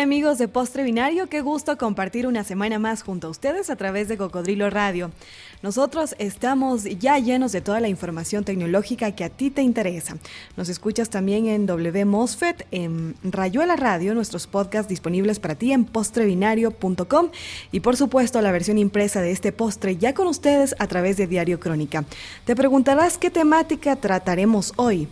Hola amigos de Postre Binario, qué gusto compartir una semana más junto a ustedes a través de Cocodrilo Radio. Nosotros estamos ya llenos de toda la información tecnológica que a ti te interesa. Nos escuchas también en W Mosfet, en Rayuela Radio, nuestros podcasts disponibles para ti en postrebinario.com y por supuesto la versión impresa de este postre ya con ustedes a través de Diario Crónica. Te preguntarás qué temática trataremos hoy.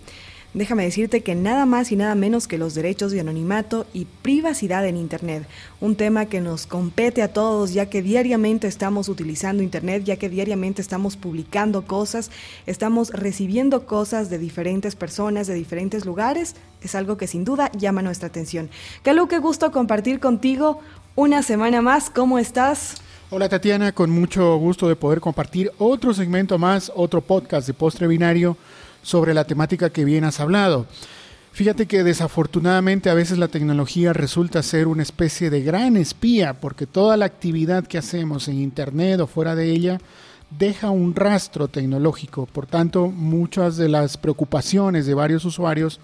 Déjame decirte que nada más y nada menos que los derechos de anonimato y privacidad en Internet, un tema que nos compete a todos ya que diariamente estamos utilizando Internet, ya que diariamente estamos publicando cosas, estamos recibiendo cosas de diferentes personas, de diferentes lugares, es algo que sin duda llama nuestra atención. Calu, qué gusto compartir contigo una semana más, ¿cómo estás? Hola Tatiana, con mucho gusto de poder compartir otro segmento más, otro podcast de Postre Binario sobre la temática que bien has hablado. Fíjate que desafortunadamente a veces la tecnología resulta ser una especie de gran espía porque toda la actividad que hacemos en Internet o fuera de ella deja un rastro tecnológico. Por tanto, muchas de las preocupaciones de varios usuarios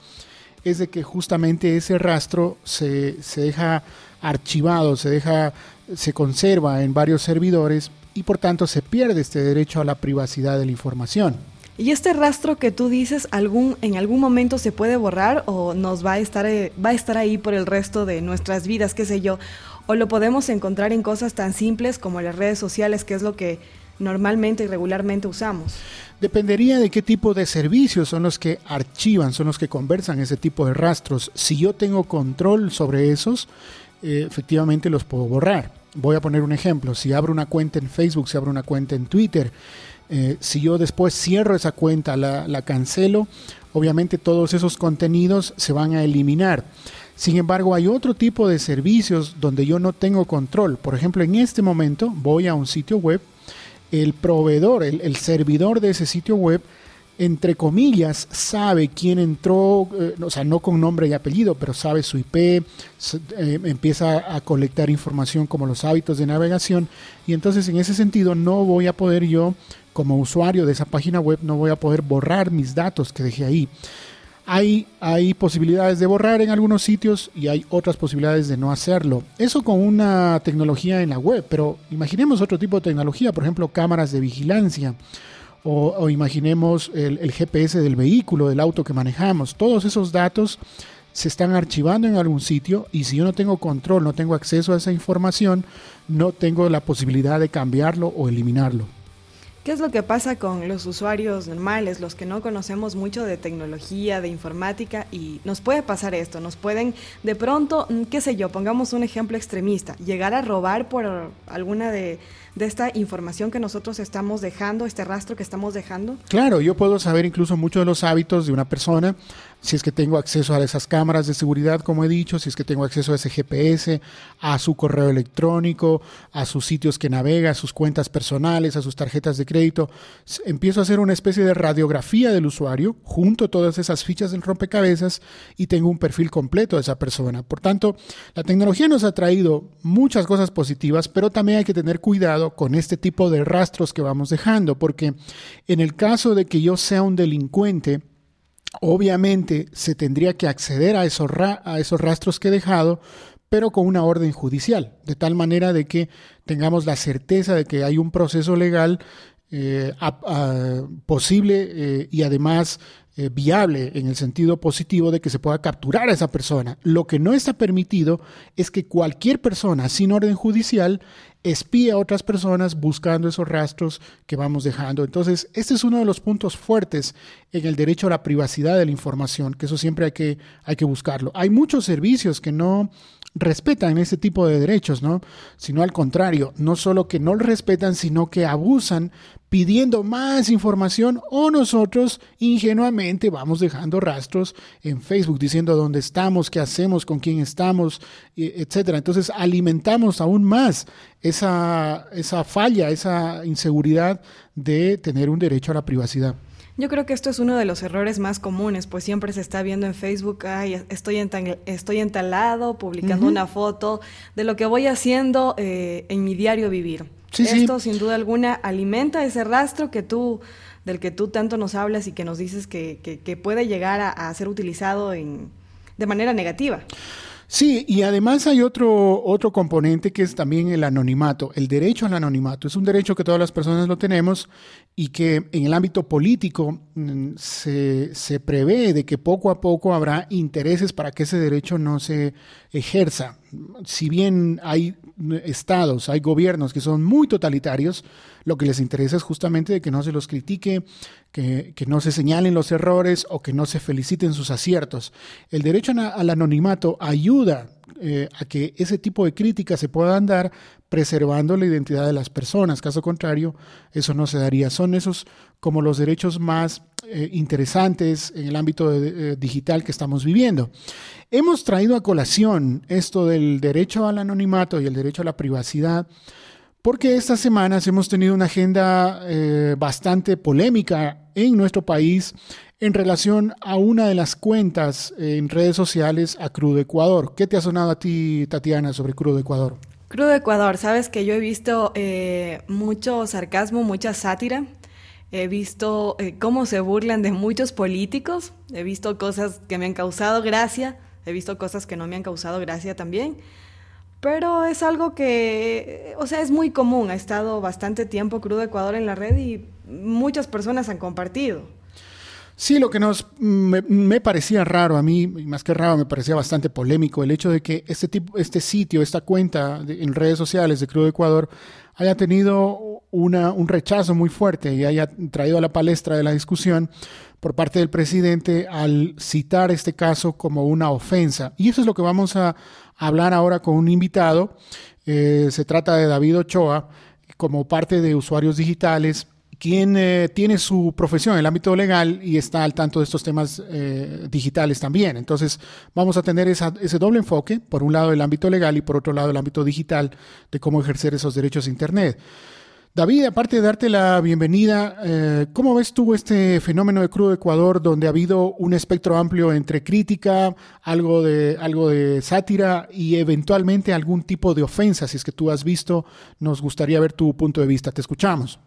es de que justamente ese rastro se, se deja archivado, se deja, se conserva en varios servidores y por tanto se pierde este derecho a la privacidad de la información. ¿Y este rastro que tú dices algún, en algún momento se puede borrar o nos va a, estar, eh, va a estar ahí por el resto de nuestras vidas, qué sé yo? ¿O lo podemos encontrar en cosas tan simples como las redes sociales, que es lo que normalmente y regularmente usamos? Dependería de qué tipo de servicios son los que archivan, son los que conversan ese tipo de rastros. Si yo tengo control sobre esos, eh, efectivamente los puedo borrar. Voy a poner un ejemplo. Si abro una cuenta en Facebook, si abro una cuenta en Twitter, eh, si yo después cierro esa cuenta, la, cancelo, obviamente todos esos contenidos se van a eliminar. Sin embargo, hay otro tipo de servicios donde yo no tengo control. Por ejemplo, en este momento voy a un sitio web, el proveedor, el servidor de ese sitio web, entre comillas, sabe quién entró, eh, o sea, no con nombre y apellido, pero sabe su IP, eh, empieza a colectar información como los hábitos de navegación y entonces en ese sentido no voy a poder yo, como usuario de esa página web, no voy a poder borrar mis datos que dejé ahí. Hay, hay posibilidades de borrar en algunos sitios y hay otras posibilidades de no hacerlo. Eso con una tecnología en la web, pero imaginemos otro tipo de tecnología, por ejemplo, cámaras de vigilancia o, imaginemos el, GPS del vehículo, del auto que manejamos. Todos esos datos se están archivando en algún sitio y si yo no tengo control, no tengo acceso a esa información, no tengo la posibilidad de cambiarlo o eliminarlo. ¿Qué es lo que pasa con los usuarios normales, los que no conocemos mucho de tecnología, de informática? Y nos puede pasar esto, nos pueden de pronto, mm, qué sé yo, pongamos un ejemplo extremista, llegar a robar por alguna de de esta información que nosotros estamos dejando, este rastro que estamos dejando? Claro, yo puedo saber incluso mucho de los hábitos de una persona, si es que tengo acceso a esas cámaras de seguridad, como he dicho, si es que tengo acceso a ese GPS, a su correo electrónico, a sus sitios que navega, a sus cuentas personales, a sus tarjetas de crédito. Empiezo a hacer una especie de radiografía del usuario, junto a todas esas fichas del rompecabezas y tengo un perfil completo de esa persona. Por tanto, la tecnología nos ha traído muchas cosas positivas, pero también hay que tener cuidado con este tipo de rastros que vamos dejando, porque en el caso de que yo sea un delincuente, obviamente se tendría que acceder a esos, a esos rastros que he dejado, pero con una orden judicial, de tal manera de que tengamos la certeza de que hay un proceso legal eh, posible eh, y además eh, viable en el sentido positivo de que se pueda capturar a esa persona. Lo que no está permitido es que cualquier persona sin orden judicial espíe a otras personas buscando esos rastros que vamos dejando. Entonces, este es uno de los puntos fuertes en el derecho a la privacidad de la información, que eso siempre hay que, hay que buscarlo. Hay muchos servicios que no respetan ese tipo de derechos, ¿no? Sino al contrario, no solo que no lo respetan, sino que abusan pidiendo más información o nosotros ingenuamente vamos dejando rastros en Facebook diciendo dónde estamos, qué hacemos, con quién estamos, etcétera. Entonces alimentamos aún más esa, esa falla, esa inseguridad de tener un derecho a la privacidad. Yo creo que esto es uno de los errores más comunes, pues siempre se está viendo en Facebook, ay, estoy, estoy entalado, publicando una foto de lo que voy haciendo eh, en mi diario vivir. esto, sin duda alguna, alimenta ese rastro que tú, del que tú tanto nos hablas y que nos dices que, que, puede llegar a, ser utilizado en, de manera negativa. Sí, y además hay otro, otro componente que es también el anonimato, el derecho al anonimato. Es un derecho que todas las personas lo tenemos y que en el ámbito político mm, se, se prevé de que poco a poco habrá intereses para que ese derecho no se ejerza. Si bien hay estados, hay gobiernos que son muy totalitarios, lo que les interesa es justamente de que no se los critique, que, no se señalen los errores o que no se feliciten sus aciertos. El derecho al anonimato ayuda eh, a que ese tipo de críticas se puedan dar preservando la identidad de las personas. Caso contrario, eso no se daría. Son esos como los derechos más eh, interesantes en el ámbito eh, digital que estamos viviendo. Hemos traído a colación esto del derecho al anonimato y el derecho a la privacidad porque estas semanas hemos tenido una agenda eh, bastante polémica en nuestro país en relación a una de las cuentas en redes sociales a Crudo Ecuador. ¿Qué te ha sonado a ti, Tatiana, sobre Crudo Ecuador? Crudo Ecuador, sabes que yo he visto eh, mucho sarcasmo, mucha sátira. He visto eh, cómo se burlan de muchos políticos. He visto cosas que me han causado gracia. He visto cosas que no me han causado gracia también. Pero es algo que, o sea, es muy común. Ha estado bastante tiempo Crudo Ecuador en la red y muchas personas han compartido. Sí, lo que nos me, parecía raro a mí, más que raro, me parecía bastante polémico el hecho de que este tipo, este sitio, esta cuenta en redes sociales de Crudo Ecuador haya tenido una, un rechazo muy fuerte y haya traído a la palestra de la discusión por parte del presidente al citar este caso como una ofensa. Y eso es lo que vamos a hablar ahora con un invitado. Eh, se trata de David Ochoa, como parte de Usuarios Digitales, quien eh, tiene su profesión en el ámbito legal y está al tanto de estos temas eh, digitales también. Entonces, vamos a tener ese doble enfoque, por un lado el ámbito legal y por otro lado el ámbito digital de cómo ejercer esos derechos de Internet. David, aparte de darte la bienvenida, eh, ¿cómo ves tú este fenómeno de crudo Ecuador donde ha habido un espectro amplio entre crítica, algo de, algo de sátira y eventualmente algún tipo de ofensa? Si es que tú has visto, nos gustaría ver tu punto de vista. Te escuchamos.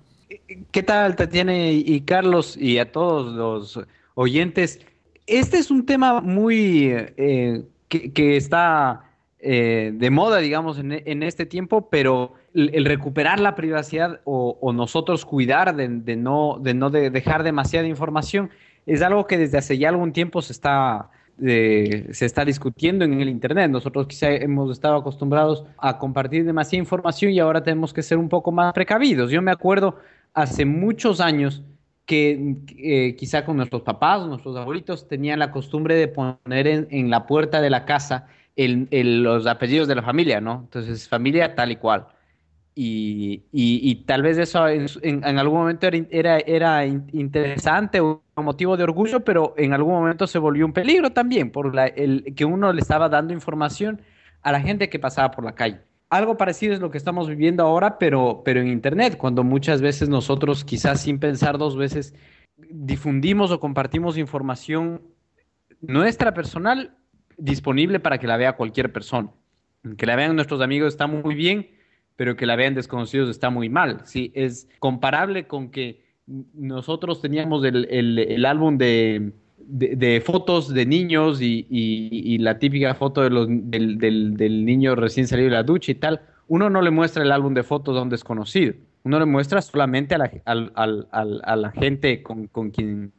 ¿Qué tal, Tatiana y Carlos y a todos los oyentes? Este es un tema muy eh, que, está eh, de moda, digamos, en, en este tiempo, pero el, recuperar la privacidad o, nosotros cuidar de, no, de no dejar demasiada información es algo que desde hace ya algún tiempo se está, se está discutiendo en el Internet. Nosotros quizá hemos estado acostumbrados a compartir demasiada información y ahora tenemos que ser un poco más precavidos. Yo me acuerdo hace muchos años que eh, quizá con nuestros papás nuestros abuelitos tenían la costumbre de poner en, la puerta de la casa los apellidos de la familia, ¿no? Entonces, familia tal y cual. Y, tal vez eso en, algún momento era, era, interesante o motivo de orgullo, pero en algún momento se volvió un peligro también, por el, que uno le estaba dando información a la gente que pasaba por la calle. Algo parecido es lo que estamos viviendo ahora, pero, pero en Internet, cuando muchas veces nosotros quizás sin pensar dos veces difundimos o compartimos información nuestra personal disponible para que la vea cualquier persona. Que la vean nuestros amigos está muy bien, pero que la vean desconocidos está muy mal. ¿sí? Es comparable con que nosotros teníamos el, álbum de, fotos de niños y, la típica foto de los, del, niño recién salido de la ducha y tal. Uno no le muestra el álbum de fotos a un desconocido. Uno le muestra solamente a la, a la gente con, quien,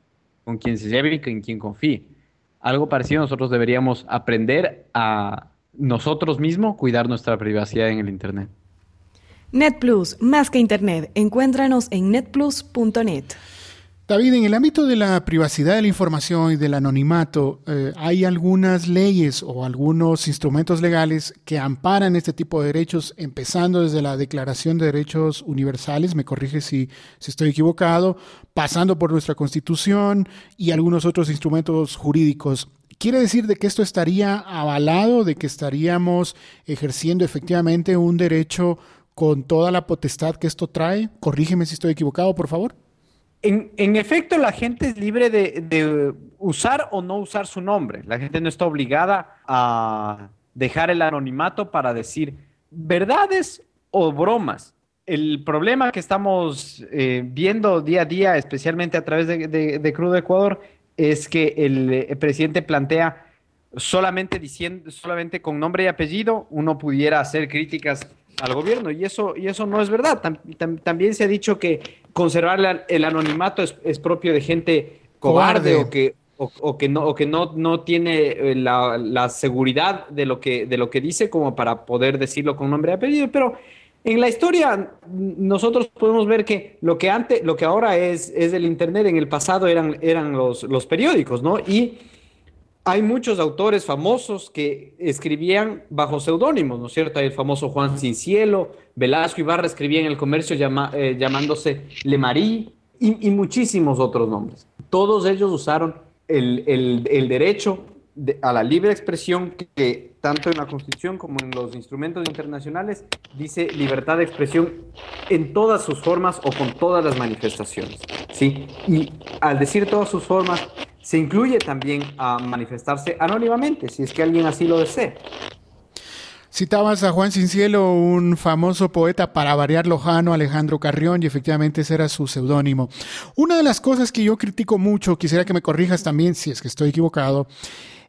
con quien se lleve y con quien confíe. Algo parecido nosotros deberíamos aprender a nosotros mismos cuidar nuestra privacidad en el Internet. NetPlus, más que Internet. Encuéntranos en netplus.net. David, en el ámbito de la privacidad de la información y del anonimato, eh, ¿hay algunas leyes o algunos instrumentos legales que amparan este tipo de derechos, empezando desde la Declaración de Derechos Universales, me corrige si, si estoy equivocado, pasando por nuestra Constitución y algunos otros instrumentos jurídicos? ¿Quiere decir de que esto estaría avalado, de que estaríamos ejerciendo efectivamente un derecho con toda la potestad que esto trae? Corrígeme si estoy equivocado, por favor. En, efecto, la gente es libre de, usar o no usar su nombre. La gente no está obligada a dejar el anonimato para decir verdades o bromas. El problema que estamos eh, viendo día a día, especialmente a través de, Crudo Ecuador, es que el, presidente plantea solamente diciendo, solamente con nombre y apellido, uno pudiera hacer críticas al gobierno. Y eso, y eso no es verdad. también se ha dicho que conservar el anonimato es, propio de gente cobarde, o que, o, que no, o que no, no tiene eh, la, seguridad de lo, que, de lo que dice como para poder decirlo con nombre y apellido. Pero en la historia nosotros podemos ver que lo que antes, lo que ahora es, es el internet, en el pasado eran, eran los, los periódicos, ¿no? Y hay muchos autores famosos que escribían bajo seudónimos, ¿no es cierto? Hay el famoso Juan Cincielo, Velasco Ibarra escribía en el comercio eh, llamándose Le Marie y, muchísimos otros nombres. Todos ellos usaron el, el, derecho a la libre expresión que tanto en la Constitución como en los instrumentos internacionales dice libertad de expresión en todas sus formas o con todas las manifestaciones. ¿sí? Y al decir todas sus formas, se incluye también a manifestarse anónimamente, si es que alguien así lo desea. Citabas a Juan Cincielo, un famoso poeta para variar lojano, Alejandro Carrión, y efectivamente ese era su seudónimo. Una de las cosas que yo critico mucho, quisiera que me corrijas también si es que estoy equivocado,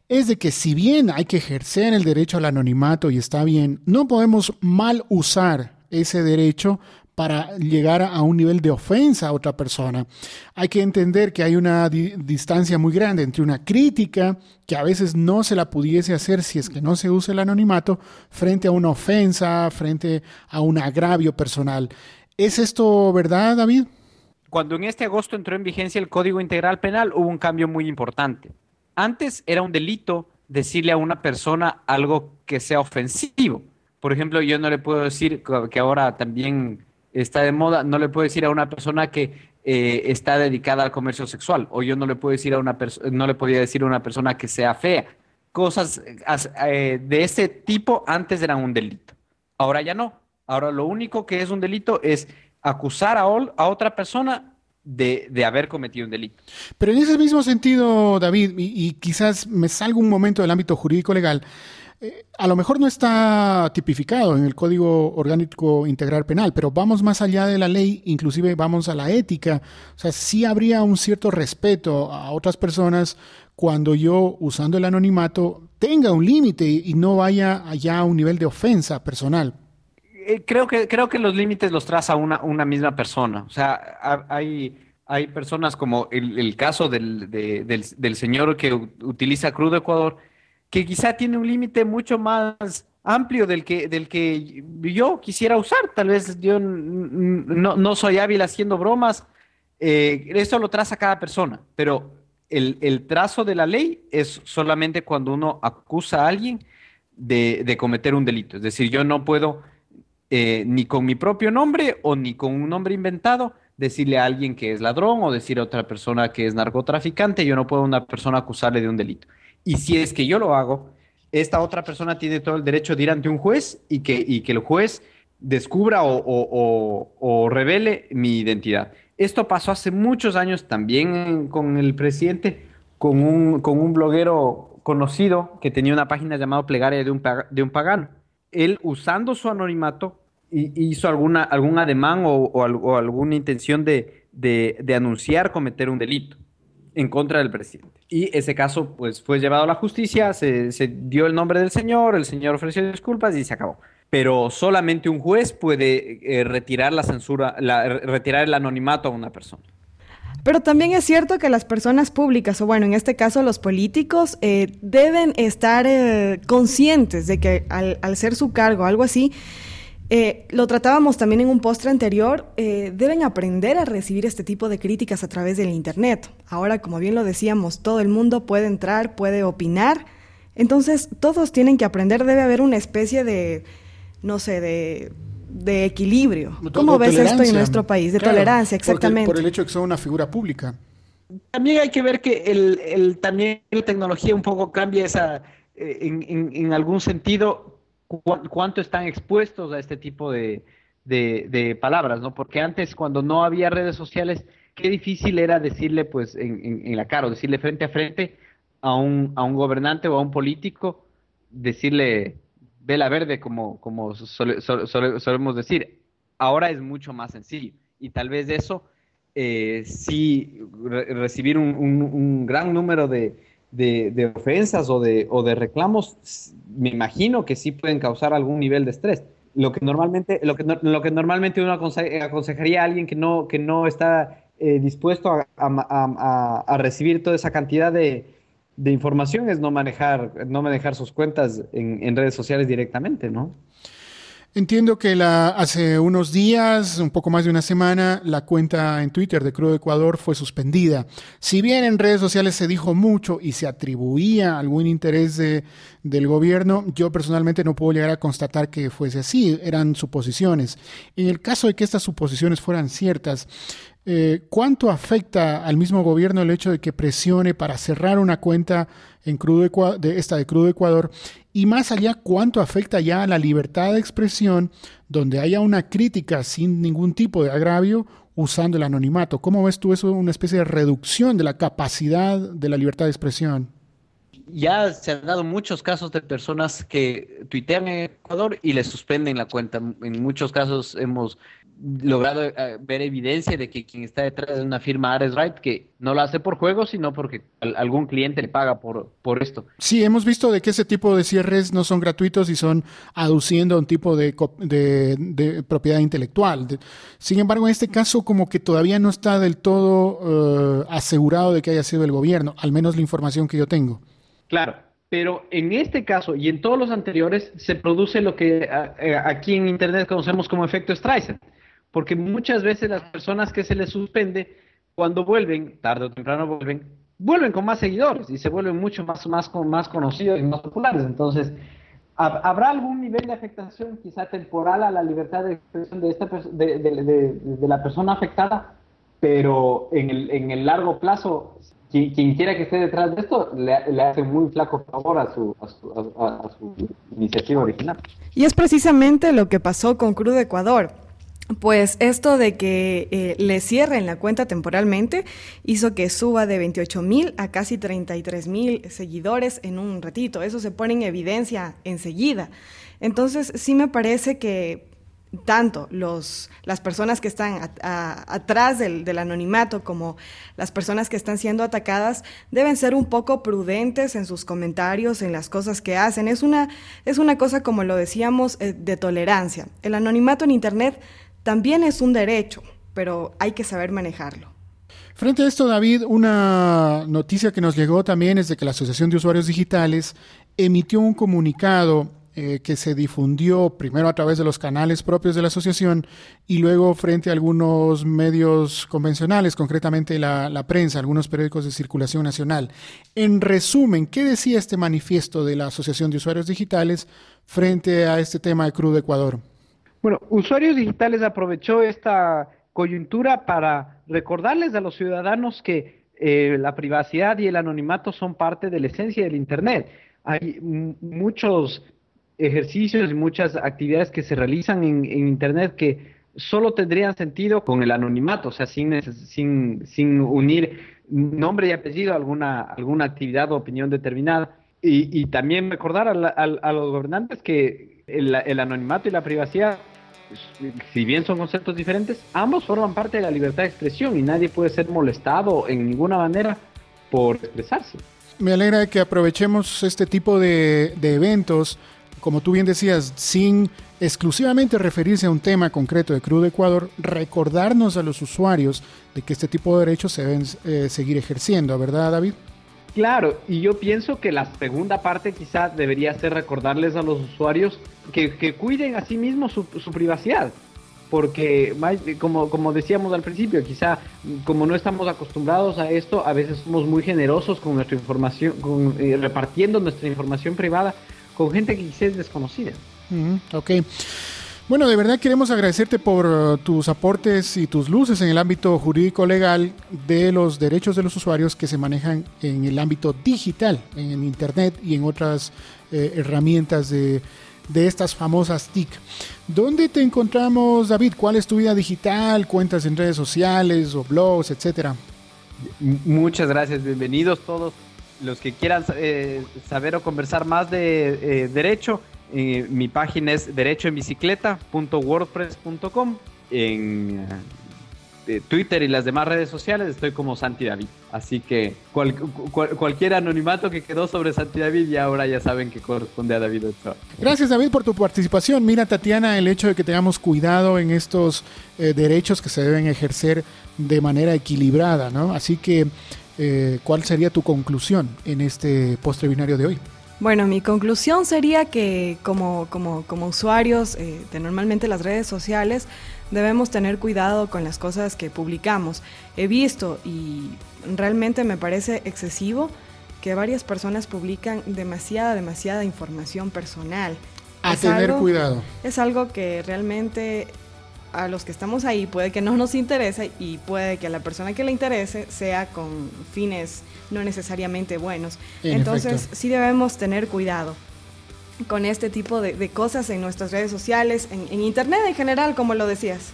es de que si bien hay que ejercer el derecho al anonimato y está bien, no podemos mal usar ese derecho para llegar a un nivel de ofensa a otra persona. Hay que entender que hay una distancia muy grande entre una crítica, que a veces no se la pudiese hacer si es que no se usa el anonimato, frente a una ofensa, frente a un agravio personal. ¿Es esto verdad, David? Cuando en este agosto entró en vigencia el Código Integral Penal, hubo un cambio muy importante. Antes era un delito decirle a una persona algo que sea ofensivo. Por ejemplo, yo no le puedo decir que ahora también está de moda, no le puedo decir a una persona que eh, está dedicada al comercio sexual, o yo no le puedo decir a una persona, no le podía decir a una persona que sea fea. Cosas eh, de ese tipo antes eran un delito. Ahora ya no. Ahora lo único que es un delito es acusar a, otra persona de, de, haber cometido un delito. Pero en ese mismo sentido, David, y, y quizás me salga un momento del ámbito jurídico legal, a lo mejor no está tipificado en el Código Orgánico Integral Penal, pero vamos más allá de la ley, inclusive vamos a la ética. O sea, sí habría un cierto respeto a otras personas cuando yo, usando el anonimato, tenga un límite y no vaya allá a un nivel de ofensa personal. Eh, creo que, creo que los límites los traza una, misma persona. O sea, hay, hay personas como el, caso del, del, del señor que utiliza crudo Ecuador, que quizá tiene un límite mucho más amplio del que, del que yo quisiera usar. Tal vez yo no, soy hábil haciendo bromas. Eh, esto lo traza cada persona, pero el, trazo de la ley es solamente cuando uno acusa a alguien de, cometer un delito. Es decir, yo no puedo eh, ni con mi propio nombre o ni con un nombre inventado decirle a alguien que es ladrón o decir a otra persona que es narcotraficante. Yo no puedo a una persona acusarle de un delito. Y si es que yo lo hago, esta otra persona tiene todo el derecho de ir ante un juez y que, y que el juez descubra o, revele mi identidad. Esto pasó hace muchos años también con el presidente, con un, con un bloguero conocido que tenía una página llamada Plegaria de un, de un pagano. Él, usando su anonimato, hizo alguna, algún ademán o, alguna intención de, de anunciar cometer un delito en contra del presidente. Y ese caso pues fue llevado a la justicia, se, dio el nombre del señor, el señor ofreció disculpas y se acabó. Pero solamente un juez puede eh, retirar la censura, retirar el anonimato a una persona. Pero también es cierto que las personas públicas, o bueno, en este caso los políticos, eh, deben estar eh, conscientes de que al, al ser su cargo, algo así, eh, lo tratábamos también en un postre anterior, eh, deben aprender a recibir este tipo de críticas a través del Internet. Ahora, como bien lo decíamos, todo el mundo puede entrar, puede opinar, entonces todos tienen que aprender, debe haber una especie de, no sé, de, equilibrio. ¿Cómo ves esto en nuestro país? De tolerancia, exactamente. por el hecho de que son una figura pública. También hay que ver que el, también la tecnología un poco cambia esa, eh, en, en algún sentido, cuánto están expuestos a este tipo de, palabras, ¿no? Porque antes, cuando no había redes sociales, qué difícil era decirle, pues, en, la cara, o decirle frente a frente a un, a un gobernante o a un político, decirle vela verde, como, como solemos decir. Ahora es mucho más sencillo. Y tal vez eso, eh, sí, recibir un, gran número de, de, ofensas o de, o de reclamos, me imagino que sí pueden causar algún nivel de estrés. Lo que normalmente, lo que, lo que normalmente uno aconsejaría a alguien que no, que no está eh, dispuesto a, a, a, recibir toda esa cantidad de, de, información es no manejar, no manejar sus cuentas en, en redes sociales directamente, ¿no? Entiendo que la, hace unos días, un poco más de una semana, la cuenta en Twitter de Crudo Ecuador fue suspendida. Si bien en redes sociales se dijo mucho y se atribuía algún interés de, del gobierno, yo personalmente no puedo llegar a constatar que fuese así, eran suposiciones. En el caso de que estas suposiciones fueran ciertas, eh, ¿cuánto afecta al mismo gobierno el hecho de que presione para cerrar una cuenta en crudo de esta de Crudo Ecuador? Y más allá, ¿cuánto afecta ya a la libertad de expresión donde haya una crítica sin ningún tipo de agravio usando el anonimato? ¿Cómo ves tú eso, una especie de reducción de la capacidad de la libertad de expresión? Ya se han dado muchos casos de personas que tuitean en Ecuador y les suspenden la cuenta. En muchos casos hemos logrado eh, ver evidencia de que quien está detrás de una firma Ares Right que no lo hace por juego, sino porque algún cliente le paga por, por esto. Sí, hemos visto de que ese tipo de cierres no son gratuitos y son aduciendo un tipo de, de, propiedad intelectual. sin embargo, en este caso como que todavía no está del todo eh, asegurado de que haya sido el gobierno, al menos la información que yo tengo. Claro, pero en este caso y en todos los anteriores se produce lo que aquí en Internet conocemos como efecto Streisand porque muchas veces las personas que se les suspende, cuando vuelven, tarde o temprano vuelven, vuelven con más seguidores y se vuelven mucho más, más, más conocidos y más populares. Entonces, ¿habrá algún nivel de afectación quizá temporal a la libertad de expresión de, esta, de, de, la persona afectada? Pero en el, en el largo plazo, quien, quiera que esté detrás de esto le, hace muy flaco favor a su, a su, a su iniciativa original. Y es precisamente lo que pasó con Crudo Ecuador pues esto de que eh, le cierren la cuenta temporalmente hizo que suba de 28 mil a casi 33 mil seguidores en un ratito. Eso se pone en evidencia enseguida. Entonces sí me parece que tanto los, las personas que están atrás del, del, anonimato como las personas que están siendo atacadas deben ser un poco prudentes en sus comentarios, en las cosas que hacen. Es una, es una cosa, como lo decíamos, eh, de tolerancia. El anonimato en Internet también es un derecho, pero hay que saber manejarlo. Frente a esto, David, una noticia que nos llegó también es de que la Asociación de Usuarios Digitales emitió un comunicado eh, que se difundió primero a través de los canales propios de la asociación y luego frente a algunos medios convencionales, concretamente la, la, prensa, algunos periódicos de circulación nacional. En resumen, ¿qué decía este manifiesto de la Asociación de Usuarios Digitales frente a este tema de Crudo Ecuador? Bueno, Usuarios Digitales aprovechó esta coyuntura para recordarles a los ciudadanos que eh, la privacidad y el anonimato son parte de la esencia del Internet. Hay muchos ejercicios y muchas actividades que se realizan en, Internet que solo tendrían sentido con el anonimato, o sea, sin, sin, sin unir nombre y apellido a alguna, alguna actividad o opinión determinada. Y, también recordar a, los gobernantes que el anonimato y la privacidad si bien son conceptos diferentes, ambos forman parte de la libertad de expresión y nadie puede ser molestado en ninguna manera por expresarse. Me alegra que aprovechemos este tipo de, eventos, como tú bien decías, sin exclusivamente referirse a un tema concreto de Crudo Ecuador, recordarnos a los usuarios de que este tipo de derechos se deben eh, seguir ejerciendo, ¿verdad, David? Claro, y yo pienso que la segunda parte quizá debería ser recordarles a los usuarios que, cuiden a sí mismos su, privacidad. Porque, como, como decíamos al principio, quizá como no estamos acostumbrados a esto, a veces somos muy generosos con nuestra información, con, eh, repartiendo nuestra información privada con gente que quizás es desconocida. ok. Bueno, de verdad queremos agradecerte por uh, tus aportes y tus luces en el ámbito jurídico legal de los derechos de los usuarios que se manejan en el ámbito digital, en Internet y en otras eh, herramientas de, de estas famosas TIC. ¿Dónde te encontramos, David? ¿Cuál es tu vida digital? ¿Cuentas en redes sociales o blogs, etcétera? Muchas gracias, bienvenidos todos los que quieran eh, saber o conversar más de eh, derecho mi página es derechoenbicicleta.wordpress.com. En, Twitter y las demás redes sociales estoy como Santi David. Así que cualquier anonimato que quedó sobre Santi David y ahora ya saben que corresponde a David Ochoa. Gracias David por tu participación. Mira Tatiana, el hecho de que tengamos cuidado en estos eh, derechos que se deben ejercer de manera equilibrada, ¿no? Así que, eh, ¿cuál sería tu conclusión en este postre binario de hoy? Bueno, mi conclusión sería que como, como, como usuarios eh, de normalmente las redes sociales debemos tener cuidado con las cosas que publicamos. He visto y realmente me parece excesivo que varias personas publican demasiada, demasiada información personal. A tener cuidado. Es algo que realmente a los que estamos ahí puede que no nos interese y puede que a la persona que le interese sea con fines no necesariamente buenos. Entonces sí debemos tener cuidado con este tipo de, cosas en nuestras redes sociales, en, Internet en general, como lo decías.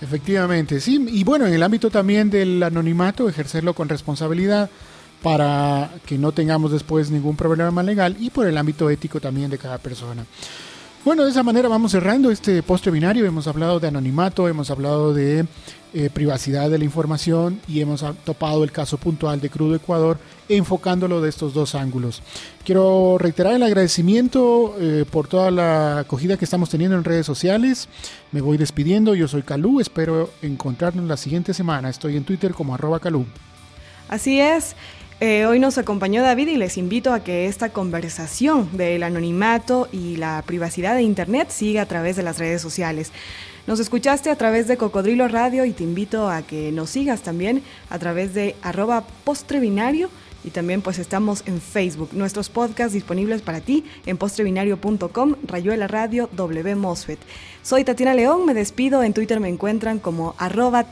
Efectivamente, sí. Y bueno, en el ámbito también del anonimato, ejercerlo con responsabilidad para que no tengamos después ningún problema legal y por el ámbito ético también de cada persona. Bueno, de esa manera vamos cerrando este postre binario. Hemos hablado de anonimato, hemos hablado de eh, privacidad de la información y hemos topado el caso puntual de Crudo Ecuador enfocándolo de estos dos ángulos. Quiero reiterar el agradecimiento eh, por toda la acogida que estamos teniendo en redes sociales. Me voy despidiendo, yo soy Calú, espero encontrarnos la siguiente semana. Estoy en Twitter como arroba Calú. Así es. Eh, hoy nos acompañó David y les invito a que esta conversación del anonimato y la privacidad de Internet siga a través de las redes sociales. Nos escuchaste a través de Cocodrilo Radio y te invito a que nos sigas también a través de arroba postrebinario y también pues estamos en Facebook. Nuestros podcasts disponibles para ti en postrebinario.com, Rayuela Radio, W. Soy Tatiana León, me despido, en Twitter me encuentran como arroba.